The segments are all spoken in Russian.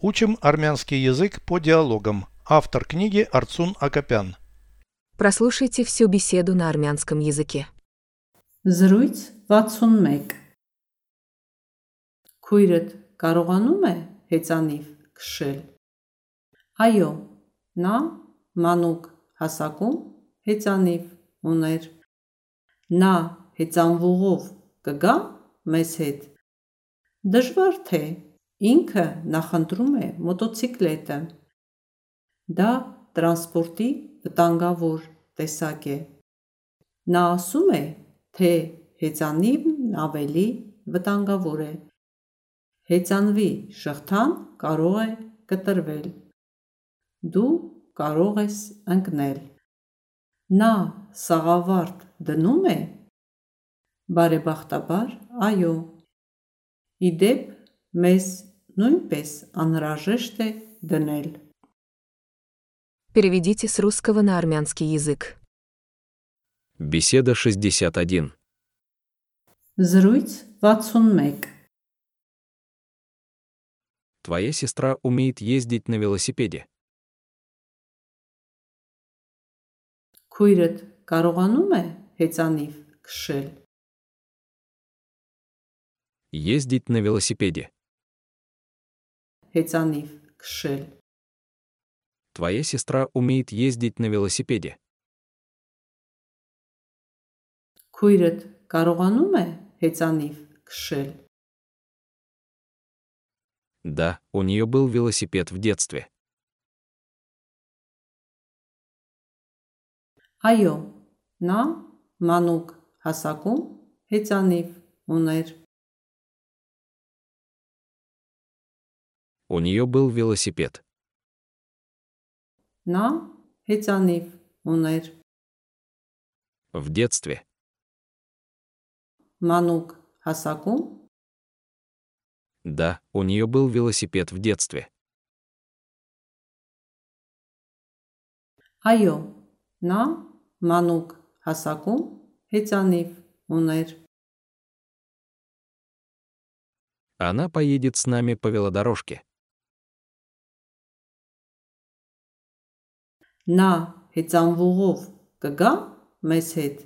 Учим армянский язык по диалогам. Автор книги Арцун Акопян. Прослушайте всю беседу на армянском языке. Զրույց 61 Քույրդ կարողանում է հեծանիվ քշել։ Այո, նա մանուկ հասակում հեծանիվ ուներ։ Նա հեծանվողով կգա մեզ հետ։ Դժվար թե ինքը նախընտրում է մոտոցիկլետը։ Դա տրանսպորտի վտանգավոր տեսակ է։ Նա ասում է, թե հեծանիվն ավելի վտանգավոր է։ Հեծանվի շղթան կարող է կտրվել։ Դու կարող ես ընկնել։ Նա սաղավարտ դնում է։ Բարեբախտաբար, այո։ Իդեպ մեզ նույնպես անհրաժեշտ է դնել։ Переведите с русского на армянский язык. Беседа 61. Զրույց 61 Твоя сестра умеет ездить на велосипеде. Քույրդ կարողանում է հեծանիվ քշել։ Ездить на велосипеде. Հեծանիվ քշել։ Твоя сестра умеет ездить на велосипеде. Քույրդ կարողանում է հեծանիվ քշել։ Да, у нее был велосипед в детстве. Այո, նա մանուկ հասակում հեծանիվ ուներ։ У нее был велосипед. Նա հեծանիվ ուներ։ В детстве. Մանուկ հասակում Да, у нее был велосипед в детстве. այո, նա մանուկ հասակում հեծանիվ ուներ։ Она поедет с нами по велодорожке. Նա հեծանվողով կգա մեզ հետ։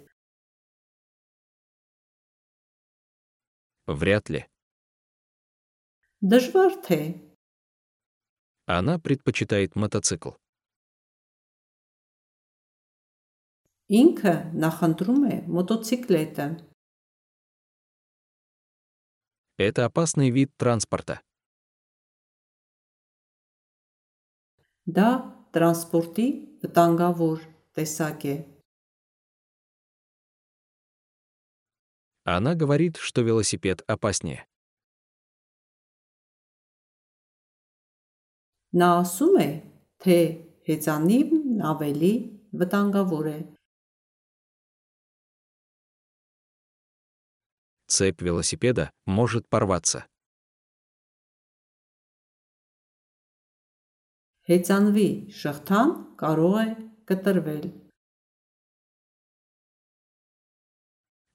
Вряд ли. Դժվար թե Она предпочитает мотоцикл. ինքը նախընտրում է մոտոցիկլետը։ Это опасный вид транспорта. Դա տրանսպորտի վտանգավոր տեսակ է։ Она говорит, что велосипед опаснее. Նա ասում է, թե հեծանիվն ավելի վտանգավոր է։ Цепь велосипеда может порваться. Հեծանվի շղթան կարող է կտրվել։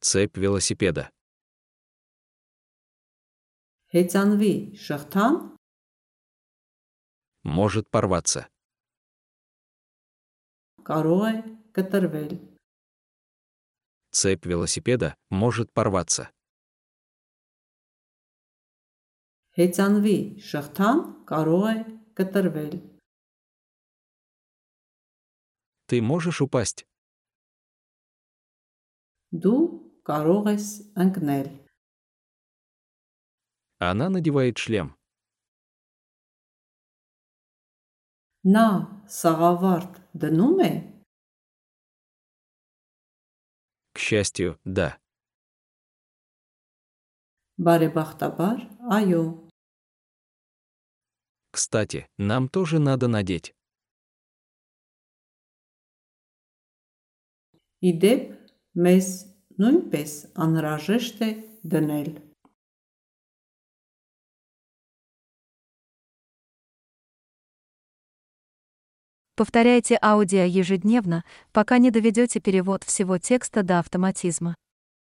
Цепь велосипеда. Հեծանվի շղթան Может порваться. կարող է կտրվել։ Цепь велосипеда может порваться. Հեծանվի շղթան կարող է կտրվել։ ты можешь упасть. Ду карогес анкнель. Она надевает шлем. На сагаварт дануме? К счастью, да. Баре бахтабар, айо. Кстати, нам тоже надо надеть. Իդեպ մեզ նույնպես անհրաժեշտ է դնել։ Повторяйте аудио ежедневно, пока не доведете перевод всего текста до автоматизма.